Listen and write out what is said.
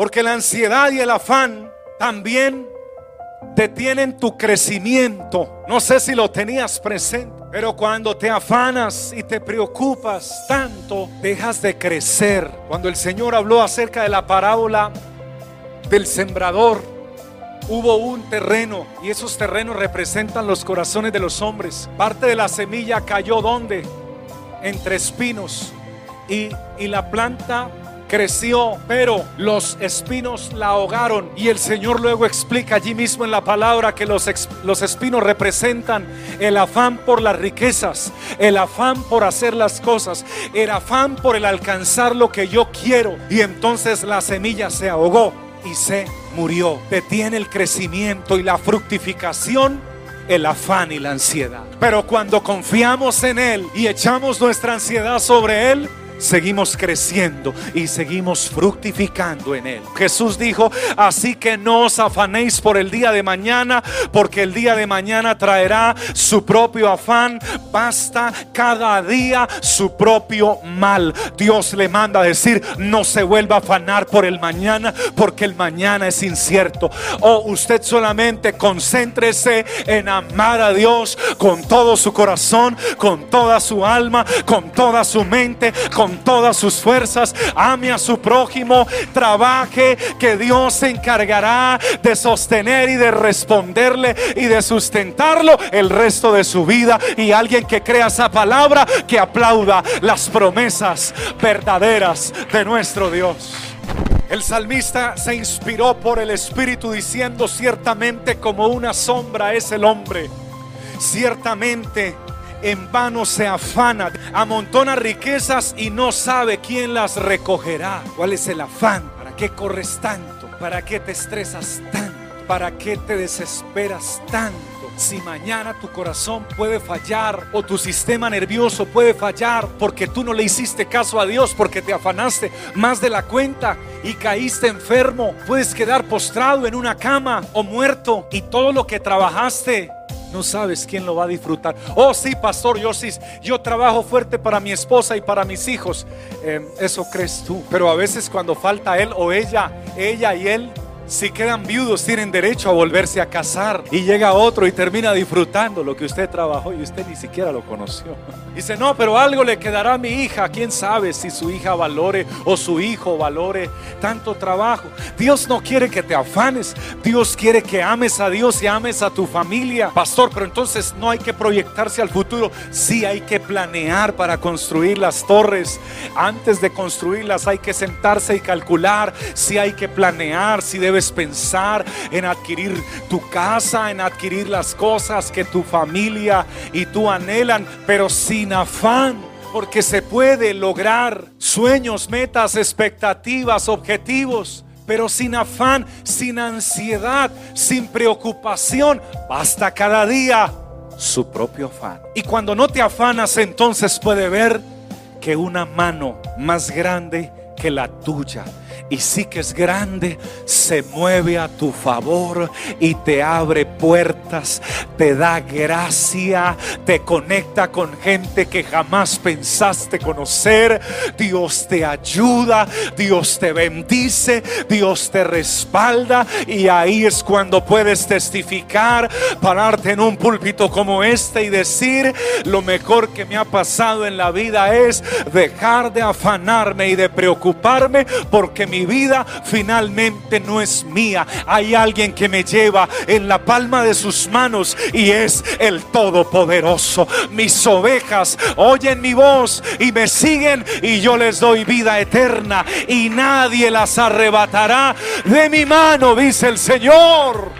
Porque la ansiedad y el afán también detienen tu crecimiento. No sé si lo tenías presente, pero cuando te afanas y te preocupas tanto, dejas de crecer. Cuando el Señor habló acerca de la parábola del sembrador, hubo un terreno y esos terrenos representan los corazones de los hombres. Parte de la semilla cayó donde? Entre espinos. Y, y la planta creció, pero los espinos la ahogaron. Y el Señor luego explica allí mismo en la palabra que los, los espinos representan el afán por las riquezas, el afán por hacer las cosas, el afán por el alcanzar lo que yo quiero. Y entonces la semilla se ahogó y se murió. Detiene el crecimiento y la fructificación el afán y la ansiedad. Pero cuando confiamos en Él y echamos nuestra ansiedad sobre Él, seguimos creciendo y seguimos fructificando en Él. Jesús dijo, así que no os afanéis por el día de mañana, porque el día de mañana traerá su propio afán. Basta cada día su propio mal. Dios le manda a decir, no se vuelva a afanar por el mañana, porque el mañana es incierto. O usted solamente concéntrese en amar a Dios con todo su corazón, con toda su alma, con toda su mente, con todas sus fuerzas, ame a su prójimo, trabaje, que Dios se encargará de sostener y de responderle y de sustentarlo el resto de su vida. Y alguien que crea esa palabra, que aplauda las promesas verdaderas de nuestro Dios. El salmista se inspiró por el Espíritu diciendo ciertamente como una sombra es el hombre. Ciertamente en vano se afana, amontona riquezas y no sabe quién las recogerá. ¿Cuál es el afán? ¿Para qué corres tanto? ¿Para qué te estresas tanto? ¿Para qué te desesperas tanto? Si mañana tu corazón puede fallar o tu sistema nervioso puede fallar porque tú no le hiciste caso a Dios, porque te afanaste más de la cuenta y caíste enfermo, puedes quedar postrado en una cama o muerto y todo lo que trabajaste no sabes quién lo va a disfrutar. Oh, sí, pastor, yo sí, yo trabajo fuerte para mi esposa y para mis hijos. Em, eso crees tú. Pero a veces cuando falta él o ella, ella y él, si quedan viudos, tienen derecho a volverse a casar. Y llega otro y termina disfrutando lo que usted trabajó y usted ni siquiera lo conoció. Dice, no, pero algo le quedará a mi hija. ¿Quién sabe si su hija valore o su hijo valore tanto trabajo? Dios no quiere que te afanes. Dios quiere que ames a Dios y ames a tu familia. Pastor, pero entonces no hay que proyectarse al futuro. Sí hay que planear para construir las torres. Antes de construirlas hay que sentarse y calcular si hay que planear, si debe pensar en adquirir tu casa, en adquirir las cosas que tu familia y tú anhelan, pero sin afán. Porque se puede lograr sueños, metas, expectativas, objetivos pero sin afán, sin ansiedad, sin preocupación. Basta cada día su propio afán. Y cuando no te afanas, entonces puede ver que una mano más grande que la tuya y sí que es grande, se mueve a tu favor y te abre puertas, te da gracia, te conecta con gente que jamás pensaste conocer. Dios te ayuda, Dios te bendice, Dios te respalda y ahí es cuando puedes testificar, pararte en un púlpito como este y decir, lo mejor que me ha pasado en la vida es dejar de afanarme y de preocuparme porque mi vida finalmente no es mía. Hay alguien que me lleva en la palma de sus manos y es el Todopoderoso. Mis ovejas oyen mi voz y me siguen y yo les doy vida eterna y nadie las arrebatará de mi mano, dice el Señor.